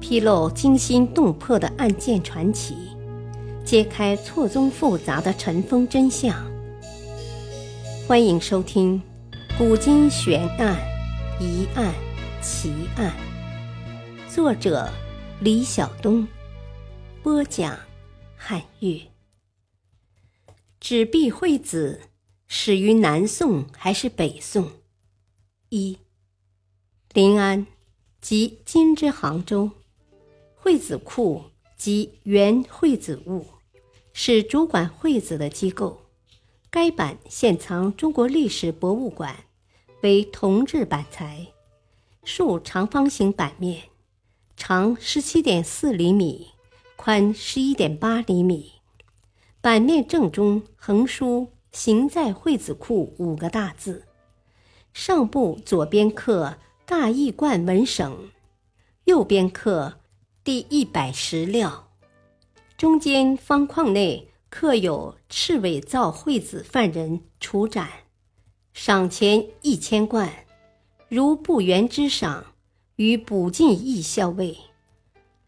披露惊心动魄的案件传奇，揭开错综复杂的尘封真相。欢迎收听《古今悬案、疑案、奇案》，作者李晓东，播讲汉乐。纸币会子始于南宋还是北宋？一，临安即今之杭州，会子库即原会子物，是主管会子的机构。该版现藏中国历史博物馆，为铜制板材，竖长方形版面，长十七点四厘米，宽十一点八厘米。版面正中横书“行在会子库”五个大字，上部左边刻“大义观文省”，右边刻“第一百十六”，中间方框内刻有赤尾造会子犯人处斩，赏钱一千贯，如不原之赏，与补进义校尉。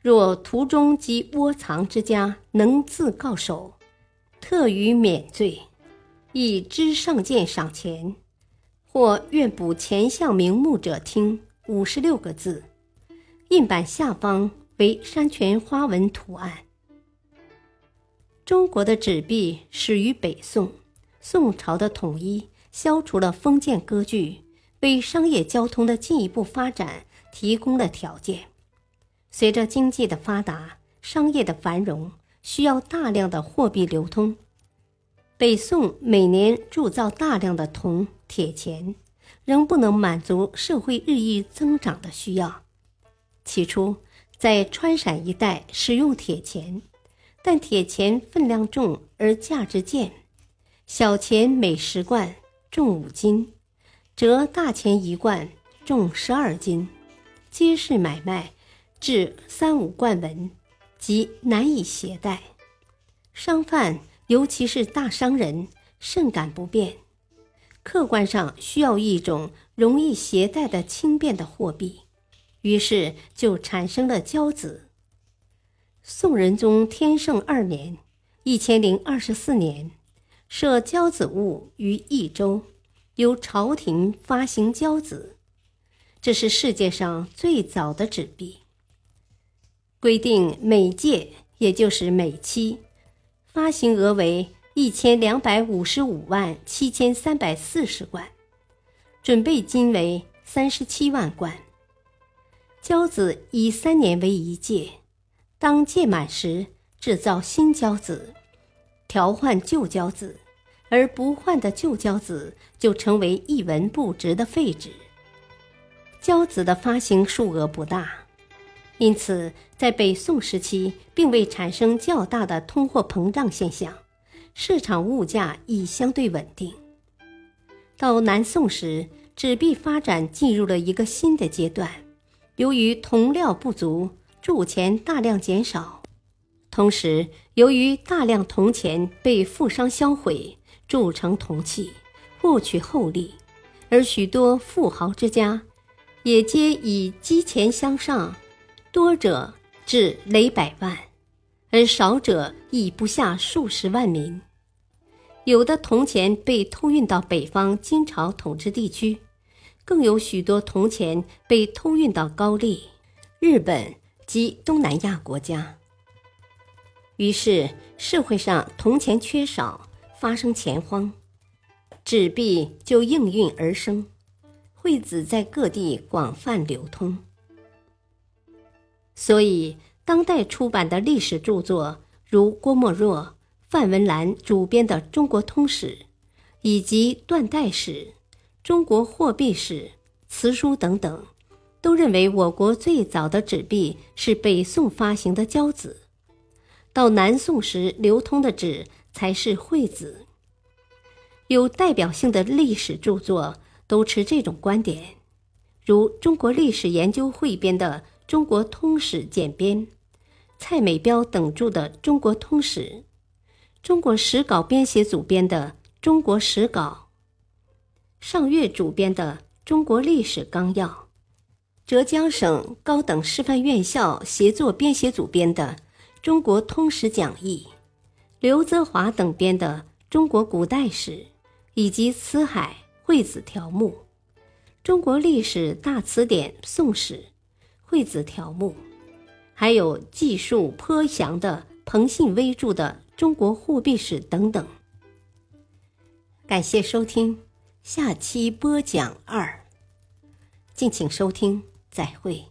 若途中及窝藏之家能自告首。特予免罪，以知上见赏钱，或愿补前项名目者听。五十六个字，印版下方为山泉花纹图案。中国的纸币始于北宋，宋朝的统一消除了封建割据，为商业交通的进一步发展提供了条件。随着经济的发达，商业的繁荣。需要大量的货币流通，北宋每年铸造大量的铜铁钱，仍不能满足社会日益增长的需要。起初，在川陕一带使用铁钱，但铁钱分量重而价值贱，小钱每十贯重五斤，折大钱一贯重十二斤，皆是买卖至三五贯文。即难以携带，商贩尤其是大商人甚感不便。客观上需要一种容易携带的轻便的货币，于是就产生了交子。宋仁宗天圣二年（一千零二十四年），设交子务于益州，由朝廷发行交子，这是世界上最早的纸币。规定每届，也就是每期，发行额为一千两百五十五万七千三百四十贯，准备金为三十七万贯。交子以三年为一届，当届满时制造新交子，调换旧交子，而不换的旧交子就成为一文不值的废纸。交子的发行数额不大。因此，在北宋时期，并未产生较大的通货膨胀现象，市场物价已相对稳定。到南宋时，纸币发展进入了一个新的阶段。由于铜料不足，铸钱大量减少；同时，由于大量铜钱被富商销毁，铸成铜器，获取厚利，而许多富豪之家也皆以积钱相上。多者至累百万，而少者亦不下数十万名。有的铜钱被偷运到北方金朝统治地区，更有许多铜钱被偷运到高丽、日本及东南亚国家。于是社会上铜钱缺少，发生钱荒，纸币就应运而生，惠子在各地广泛流通。所以，当代出版的历史著作，如郭沫若、范文澜主编的《中国通史》，以及《断代史》《中国货币史》词书等等，都认为我国最早的纸币是北宋发行的交子，到南宋时流通的纸才是会子。有代表性的历史著作都持这种观点，如中国历史研究汇编的。《中国通史简编》，蔡美彪等著的《中国通史》，中国史稿编写组编的《中国史稿》，尚岳主编的《中国历史纲要》，浙江省高等师范院校协作编写组编的《中国通史讲义》，刘泽华等编的《中国古代史》，以及《辞海》《惠子条目》，《中国历史大词典》《宋史》《惠子条目》，还有记述颇详的彭信威著的《中国货币史》等等。感谢收听，下期播讲二，敬请收听。再会。